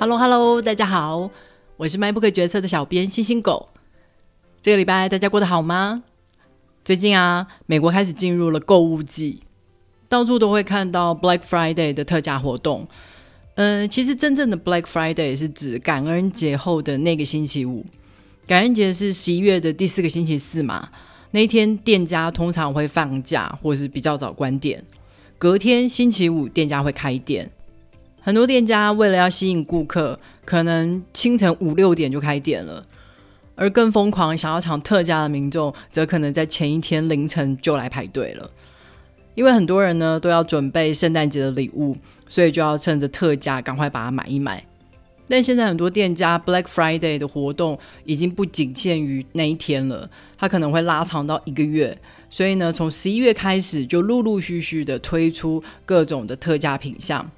Hello Hello，大家好，我是卖不可决策的小编星星狗。这个礼拜大家过得好吗？最近啊，美国开始进入了购物季，到处都会看到 Black Friday 的特价活动。嗯，其实真正的 Black Friday 是指感恩节后的那个星期五。感恩节是十一月的第四个星期四嘛？那一天店家通常会放假，或是比较早关店。隔天星期五店家会开店。很多店家为了要吸引顾客，可能清晨五六点就开店了；而更疯狂想要抢特价的民众，则可能在前一天凌晨就来排队了。因为很多人呢都要准备圣诞节的礼物，所以就要趁着特价赶快把它买一买。但现在很多店家 Black Friday 的活动已经不仅限于那一天了，它可能会拉长到一个月。所以呢，从十一月开始就陆陆续续的推出各种的特价品项。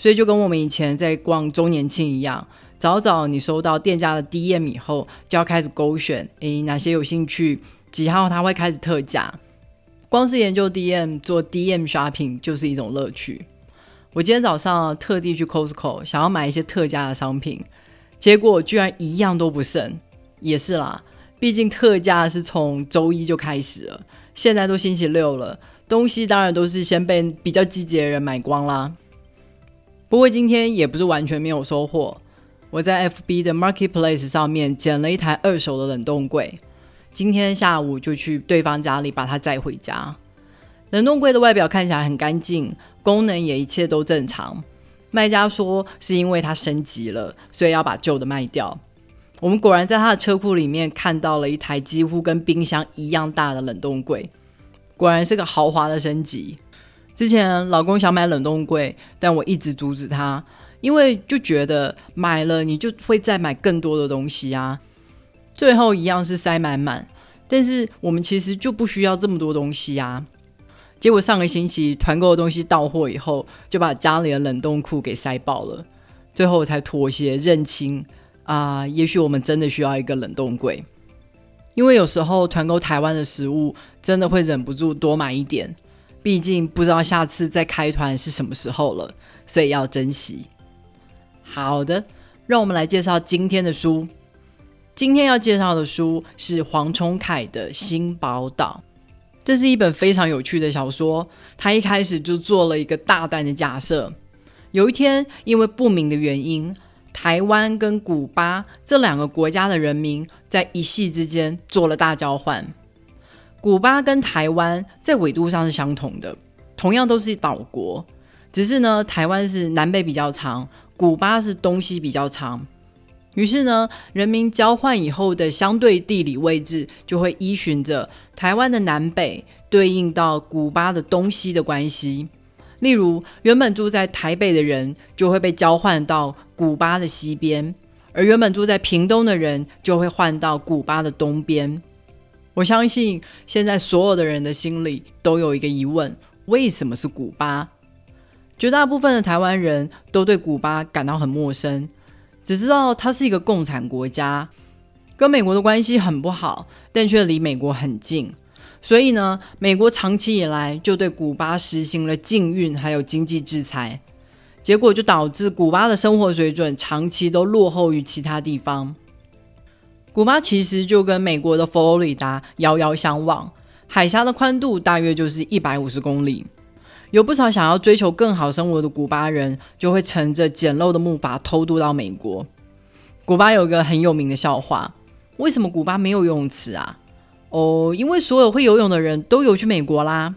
所以就跟我们以前在逛周年庆一样，早早你收到店家的 DM 以后，就要开始勾选，诶，哪些有兴趣，几号它会开始特价。光是研究 DM 做 DM shopping 就是一种乐趣。我今天早上特地去 Costco 想要买一些特价的商品，结果居然一样都不剩。也是啦，毕竟特价是从周一就开始了，现在都星期六了，东西当然都是先被比较积极的人买光啦。不过今天也不是完全没有收获。我在 FB 的 Marketplace 上面捡了一台二手的冷冻柜，今天下午就去对方家里把它载回家。冷冻柜的外表看起来很干净，功能也一切都正常。卖家说是因为它升级了，所以要把旧的卖掉。我们果然在他的车库里面看到了一台几乎跟冰箱一样大的冷冻柜，果然是个豪华的升级。之前老公想买冷冻柜，但我一直阻止他，因为就觉得买了你就会再买更多的东西啊，最后一样是塞满满。但是我们其实就不需要这么多东西啊。结果上个星期团购的东西到货以后，就把家里的冷冻库给塞爆了，最后我才妥协认清啊，也许我们真的需要一个冷冻柜，因为有时候团购台湾的食物，真的会忍不住多买一点。毕竟不知道下次再开团是什么时候了，所以要珍惜。好的，让我们来介绍今天的书。今天要介绍的书是黄崇凯的《新宝岛》，这是一本非常有趣的小说。他一开始就做了一个大胆的假设：有一天，因为不明的原因，台湾跟古巴这两个国家的人民在一夕之间做了大交换。古巴跟台湾在纬度上是相同的，同样都是岛国，只是呢，台湾是南北比较长，古巴是东西比较长。于是呢，人民交换以后的相对地理位置就会依循着台湾的南北对应到古巴的东西的关系。例如，原本住在台北的人就会被交换到古巴的西边，而原本住在屏东的人就会换到古巴的东边。我相信现在所有的人的心里都有一个疑问：为什么是古巴？绝大部分的台湾人都对古巴感到很陌生，只知道它是一个共产国家，跟美国的关系很不好，但却离美国很近。所以呢，美国长期以来就对古巴实行了禁运还有经济制裁，结果就导致古巴的生活水准长期都落后于其他地方。古巴其实就跟美国的佛罗里达遥遥相望，海峡的宽度大约就是一百五十公里。有不少想要追求更好生活的古巴人，就会乘着简陋的木筏偷渡到美国。古巴有个很有名的笑话：为什么古巴没有游泳池啊？哦，因为所有会游泳的人都游去美国啦。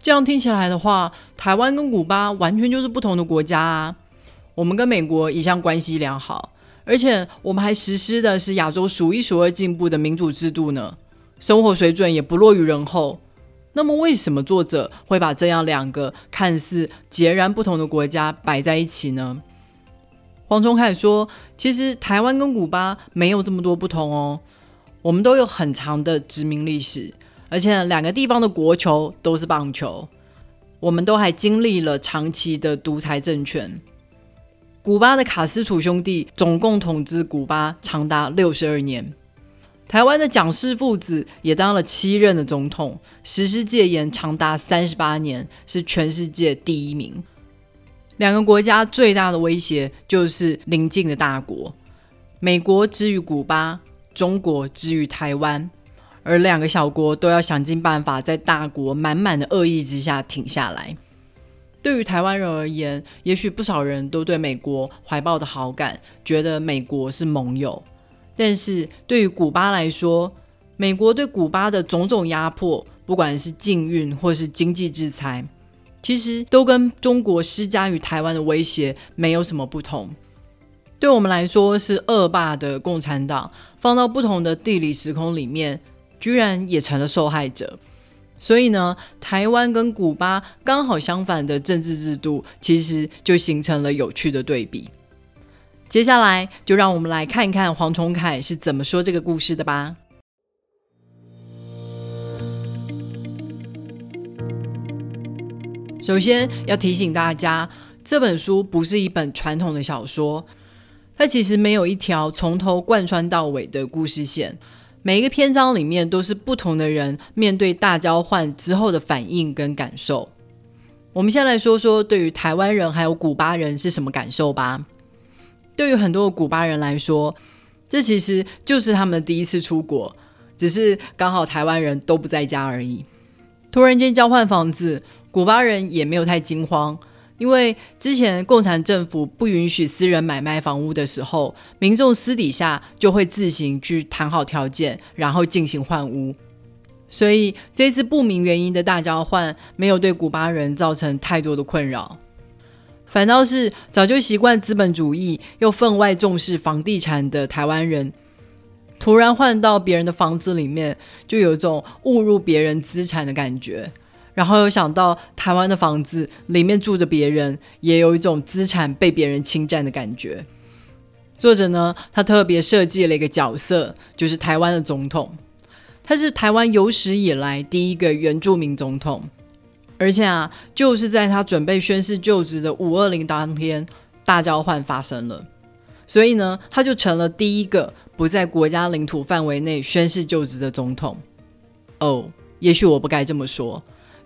这样听起来的话，台湾跟古巴完全就是不同的国家啊。我们跟美国一向关系良好。而且我们还实施的是亚洲数一数二进步的民主制度呢，生活水准也不落于人后。那么，为什么作者会把这样两个看似截然不同的国家摆在一起呢？黄忠凯说：“其实台湾跟古巴没有这么多不同哦，我们都有很长的殖民历史，而且两个地方的国球都是棒球，我们都还经历了长期的独裁政权。”古巴的卡斯楚兄弟总共统治古巴长达六十二年，台湾的蒋氏父子也当了七任的总统，实施戒严长达三十八年，是全世界第一名。两个国家最大的威胁就是邻近的大国，美国之于古巴，中国之于台湾，而两个小国都要想尽办法在大国满满的恶意之下挺下来。对于台湾人而言，也许不少人都对美国怀抱的好感，觉得美国是盟友。但是对于古巴来说，美国对古巴的种种压迫，不管是禁运或是经济制裁，其实都跟中国施加于台湾的威胁没有什么不同。对我们来说，是恶霸的共产党，放到不同的地理时空里面，居然也成了受害者。所以呢，台湾跟古巴刚好相反的政治制度，其实就形成了有趣的对比。接下来，就让我们来看一看黄崇凯是怎么说这个故事的吧。首先要提醒大家，这本书不是一本传统的小说，它其实没有一条从头贯穿到尾的故事线。每一个篇章里面都是不同的人面对大交换之后的反应跟感受。我们先来说说对于台湾人还有古巴人是什么感受吧。对于很多古巴人来说，这其实就是他们第一次出国，只是刚好台湾人都不在家而已。突然间交换房子，古巴人也没有太惊慌。因为之前共产政府不允许私人买卖房屋的时候，民众私底下就会自行去谈好条件，然后进行换屋。所以这次不明原因的大交换没有对古巴人造成太多的困扰，反倒是早就习惯资本主义又分外重视房地产的台湾人，突然换到别人的房子里面，就有种误入别人资产的感觉。然后又想到台湾的房子里面住着别人，也有一种资产被别人侵占的感觉。作者呢，他特别设计了一个角色，就是台湾的总统。他是台湾有史以来第一个原住民总统，而且啊，就是在他准备宣誓就职的五二零当天，大交换发生了。所以呢，他就成了第一个不在国家领土范围内宣誓就职的总统。哦，也许我不该这么说。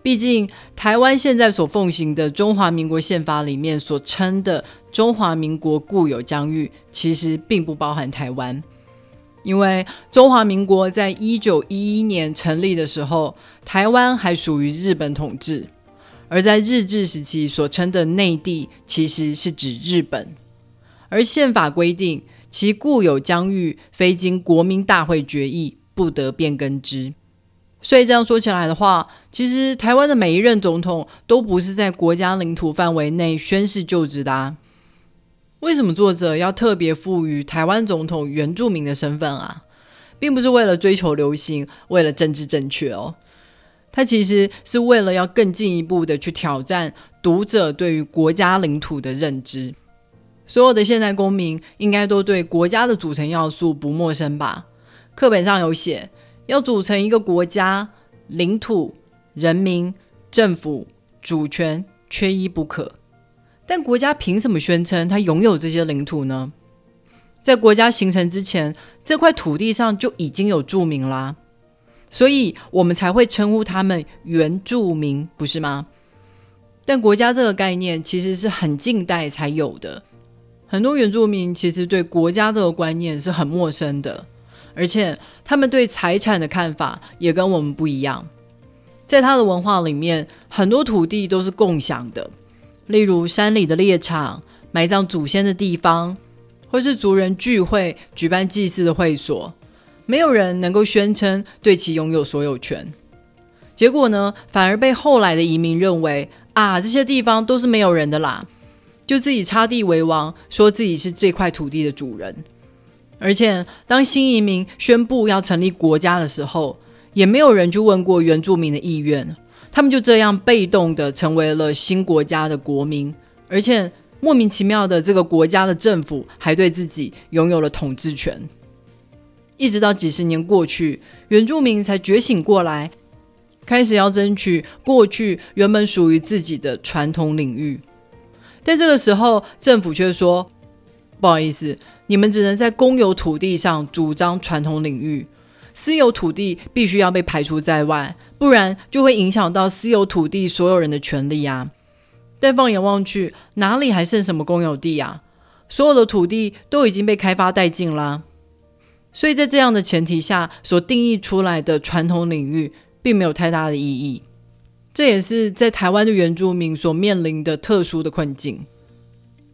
毕竟，台湾现在所奉行的中华民国宪法里面所称的中华民国固有疆域，其实并不包含台湾。因为中华民国在一九一一年成立的时候，台湾还属于日本统治；而在日治时期所称的内地，其实是指日本。而宪法规定，其固有疆域非经国民大会决议，不得变更之。所以这样说起来的话，其实台湾的每一任总统都不是在国家领土范围内宣誓就职的啊。为什么作者要特别赋予台湾总统原住民的身份啊？并不是为了追求流行，为了政治正确哦。他其实是为了要更进一步的去挑战读者对于国家领土的认知。所有的现代公民应该都对国家的组成要素不陌生吧？课本上有写。要组成一个国家，领土、人民、政府、主权缺一不可。但国家凭什么宣称它拥有这些领土呢？在国家形成之前，这块土地上就已经有住民啦，所以我们才会称呼他们原住民，不是吗？但国家这个概念其实是很近代才有的，很多原住民其实对国家这个观念是很陌生的。而且他们对财产的看法也跟我们不一样，在他的文化里面，很多土地都是共享的，例如山里的猎场、埋葬祖先的地方，或是族人聚会、举办祭祀的会所，没有人能够宣称对其拥有所有权。结果呢，反而被后来的移民认为啊，这些地方都是没有人的啦，就自己插地为王，说自己是这块土地的主人。而且，当新移民宣布要成立国家的时候，也没有人去问过原住民的意愿，他们就这样被动的成为了新国家的国民，而且莫名其妙的，这个国家的政府还对自己拥有了统治权。一直到几十年过去，原住民才觉醒过来，开始要争取过去原本属于自己的传统领域。但这个时候，政府却说：“不好意思。”你们只能在公有土地上主张传统领域，私有土地必须要被排除在外，不然就会影响到私有土地所有人的权利啊！但放眼望去，哪里还剩什么公有地啊？所有的土地都已经被开发殆尽啦。所以在这样的前提下，所定义出来的传统领域并没有太大的意义。这也是在台湾的原住民所面临的特殊的困境。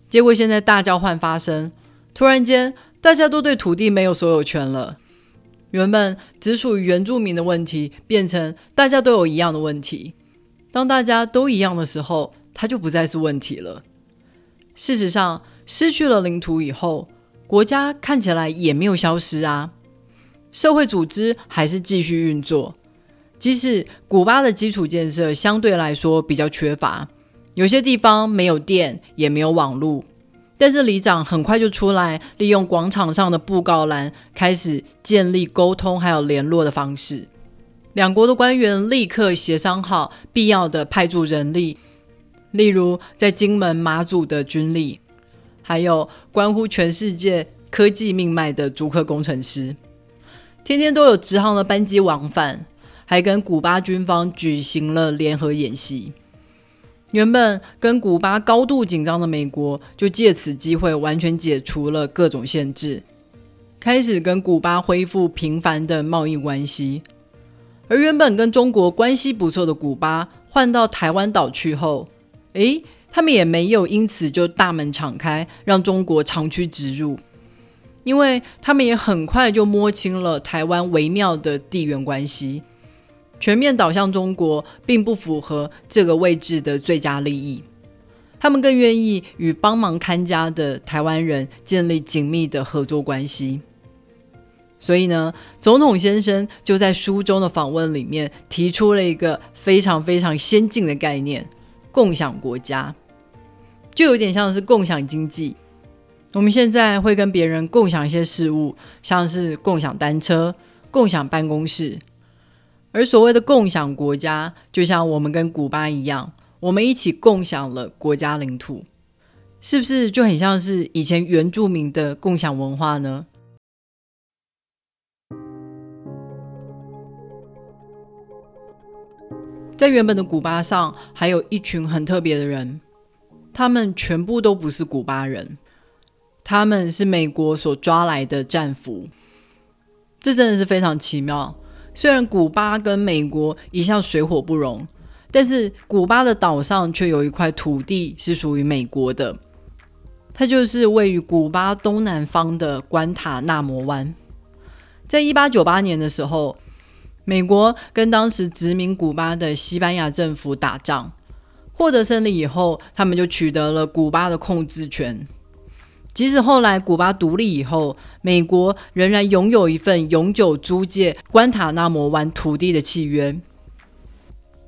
结果现在大交换发生，突然间大家都对土地没有所有权了。原本只属于原住民的问题，变成大家都有一样的问题。当大家都一样的时候，它就不再是问题了。事实上，失去了领土以后。国家看起来也没有消失啊，社会组织还是继续运作。即使古巴的基础建设相对来说比较缺乏，有些地方没有电也没有网络，但是里长很快就出来，利用广场上的布告栏开始建立沟通还有联络的方式。两国的官员立刻协商好必要的派驻人力，例如在金门、马祖的军力。还有关乎全世界科技命脉的竹科工程师，天天都有直航的班机往返，还跟古巴军方举行了联合演习。原本跟古巴高度紧张的美国，就借此机会完全解除了各种限制，开始跟古巴恢复频繁的贸易关系。而原本跟中国关系不错的古巴，换到台湾岛去后，诶。他们也没有因此就大门敞开，让中国长驱直入，因为他们也很快就摸清了台湾微妙的地缘关系，全面倒向中国并不符合这个位置的最佳利益。他们更愿意与帮忙看家的台湾人建立紧密的合作关系。所以呢，总统先生就在书中的访问里面提出了一个非常非常先进的概念——共享国家。就有点像是共享经济。我们现在会跟别人共享一些事物，像是共享单车、共享办公室。而所谓的共享国家，就像我们跟古巴一样，我们一起共享了国家领土，是不是就很像是以前原住民的共享文化呢？在原本的古巴上，还有一群很特别的人。他们全部都不是古巴人，他们是美国所抓来的战俘。这真的是非常奇妙。虽然古巴跟美国一向水火不容，但是古巴的岛上却有一块土地是属于美国的，它就是位于古巴东南方的关塔纳摩湾。在一八九八年的时候，美国跟当时殖民古巴的西班牙政府打仗。获得胜利以后，他们就取得了古巴的控制权。即使后来古巴独立以后，美国仍然拥有一份永久租借关塔那摩湾土地的契约。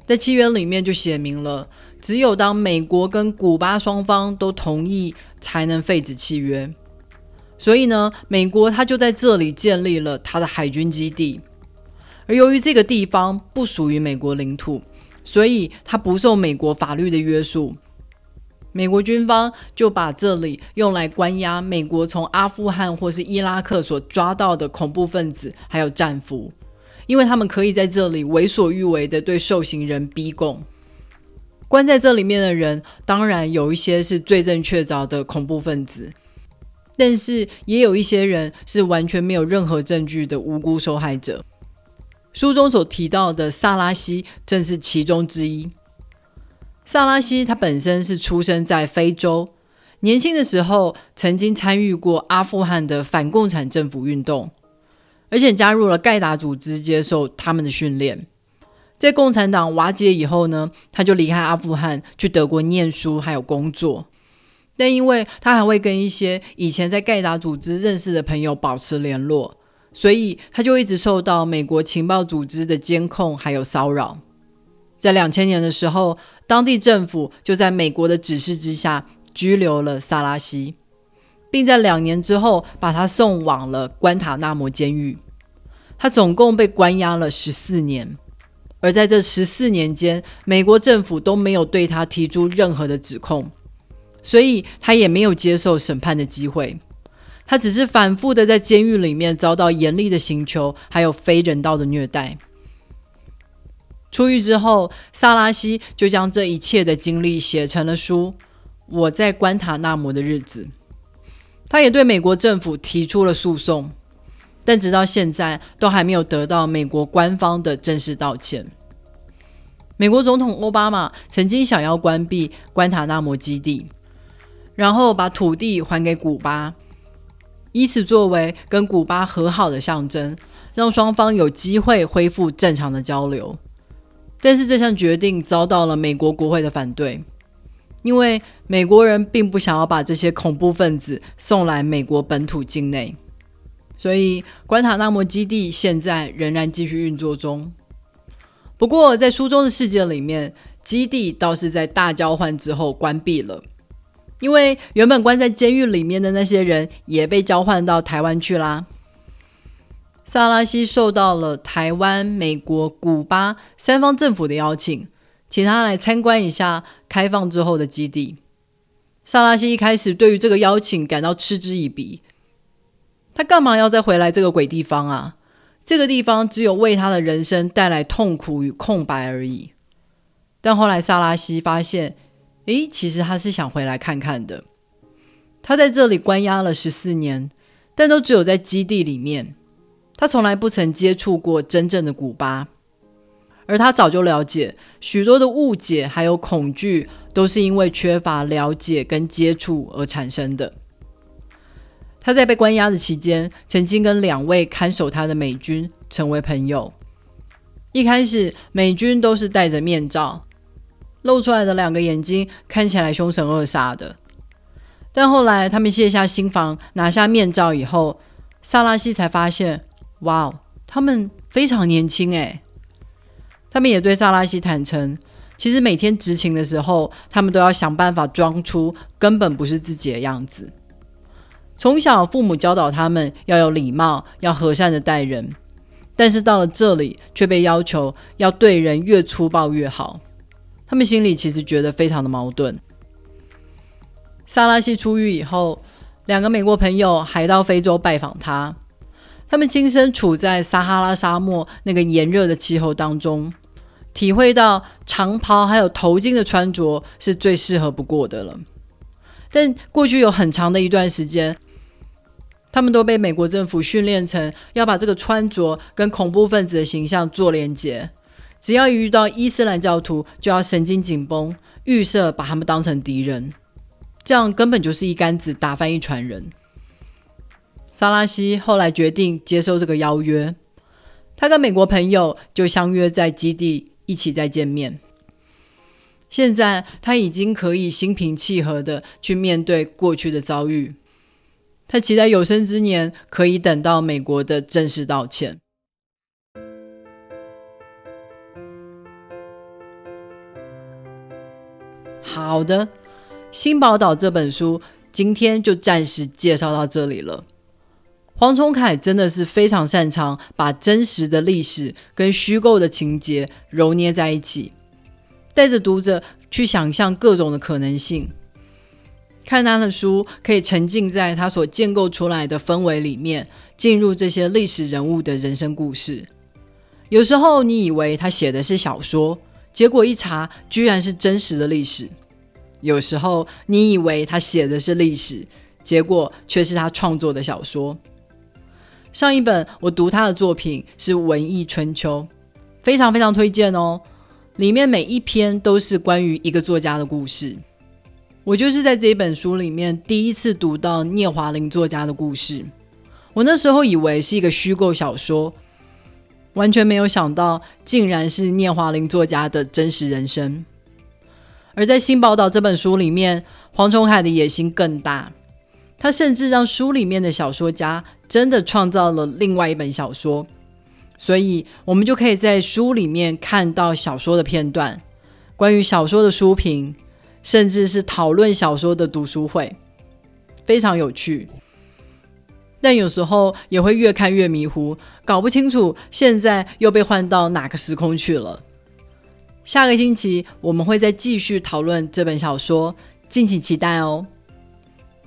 在契约里面就写明了，只有当美国跟古巴双方都同意，才能废止契约。所以呢，美国他就在这里建立了他的海军基地。而由于这个地方不属于美国领土。所以，它不受美国法律的约束。美国军方就把这里用来关押美国从阿富汗或是伊拉克所抓到的恐怖分子，还有战俘，因为他们可以在这里为所欲为的对受刑人逼供。关在这里面的人，当然有一些是罪证确凿的恐怖分子，但是也有一些人是完全没有任何证据的无辜受害者。书中所提到的萨拉西正是其中之一。萨拉西他本身是出生在非洲，年轻的时候曾经参与过阿富汗的反共产政府运动，而且加入了盖达组织接受他们的训练。在共产党瓦解以后呢，他就离开阿富汗去德国念书还有工作。但因为他还会跟一些以前在盖达组织认识的朋友保持联络。所以他就一直受到美国情报组织的监控还有骚扰。在两千年的时候，当地政府就在美国的指示之下拘留了萨拉西，并在两年之后把他送往了关塔那摩监狱。他总共被关押了十四年，而在这十四年间，美国政府都没有对他提出任何的指控，所以他也没有接受审判的机会。他只是反复的在监狱里面遭到严厉的刑求，还有非人道的虐待。出狱之后，萨拉西就将这一切的经历写成了书《我在关塔那摩的日子》。他也对美国政府提出了诉讼，但直到现在都还没有得到美国官方的正式道歉。美国总统奥巴马曾经想要关闭关塔那摩基地，然后把土地还给古巴，以此作为跟古巴和好的象征，让双方有机会恢复正常的交流。但是这项决定遭到了美国国会的反对，因为美国人并不想要把这些恐怖分子送来美国本土境内，所以关塔那摩基地现在仍然继续运作中。不过，在书中的世界里面，基地倒是在大交换之后关闭了，因为原本关在监狱里面的那些人也被交换到台湾去啦。萨拉西受到了台湾、美国、古巴三方政府的邀请，请他来参观一下开放之后的基地。萨拉西一开始对于这个邀请感到嗤之以鼻，他干嘛要再回来这个鬼地方啊？这个地方只有为他的人生带来痛苦与空白而已。但后来萨拉西发现，诶，其实他是想回来看看的。他在这里关押了十四年，但都只有在基地里面。他从来不曾接触过真正的古巴，而他早就了解许多的误解还有恐惧，都是因为缺乏了解跟接触而产生的。他在被关押的期间，曾经跟两位看守他的美军成为朋友。一开始，美军都是戴着面罩，露出来的两个眼睛看起来凶神恶煞的。但后来，他们卸下心防，拿下面罩以后，萨拉西才发现。哇哦，他们非常年轻诶。他们也对萨拉西坦诚，其实每天执勤的时候，他们都要想办法装出根本不是自己的样子。从小父母教导他们要有礼貌，要和善的待人，但是到了这里却被要求要对人越粗暴越好。他们心里其实觉得非常的矛盾。萨拉西出狱以后，两个美国朋友还到非洲拜访他。他们亲身处在撒哈拉沙漠那个炎热的气候当中，体会到长袍还有头巾的穿着是最适合不过的了。但过去有很长的一段时间，他们都被美国政府训练成要把这个穿着跟恐怖分子的形象做连结，只要一遇到伊斯兰教徒，就要神经紧绷，预设把他们当成敌人，这样根本就是一竿子打翻一船人。萨拉西后来决定接受这个邀约，他跟美国朋友就相约在基地一起再见面。现在他已经可以心平气和的去面对过去的遭遇，他期待有生之年可以等到美国的正式道歉。好的，《新宝岛》这本书今天就暂时介绍到这里了。黄崇凯真的是非常擅长把真实的历史跟虚构的情节揉捏在一起，带着读者去想象各种的可能性。看他的书，可以沉浸在他所建构出来的氛围里面，进入这些历史人物的人生故事。有时候你以为他写的是小说，结果一查，居然是真实的历史；有时候你以为他写的是历史，结果却是他创作的小说。上一本我读他的作品是《文艺春秋》，非常非常推荐哦。里面每一篇都是关于一个作家的故事。我就是在这一本书里面第一次读到聂华苓作家的故事。我那时候以为是一个虚构小说，完全没有想到竟然是聂华苓作家的真实人生。而在《新宝岛》这本书里面，黄崇海的野心更大。他甚至让书里面的小说家真的创造了另外一本小说，所以我们就可以在书里面看到小说的片段，关于小说的书评，甚至是讨论小说的读书会，非常有趣。但有时候也会越看越迷糊，搞不清楚现在又被换到哪个时空去了。下个星期我们会再继续讨论这本小说，敬请期待哦。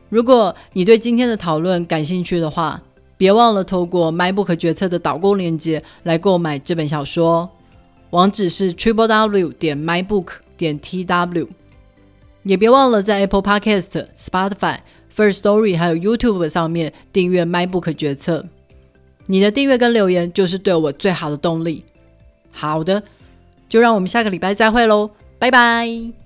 如果你对今天的讨论感兴趣的话，别忘了透过 MyBook 决策的导购链接来购买这本小说。网址是 triple w 点 mybook 点 tw。也别忘了在 Apple Podcast、Spotify、First Story 还有 YouTube 上面订阅 MyBook 决策。你的订阅跟留言就是对我最好的动力。好的，就让我们下个礼拜再会喽，拜拜。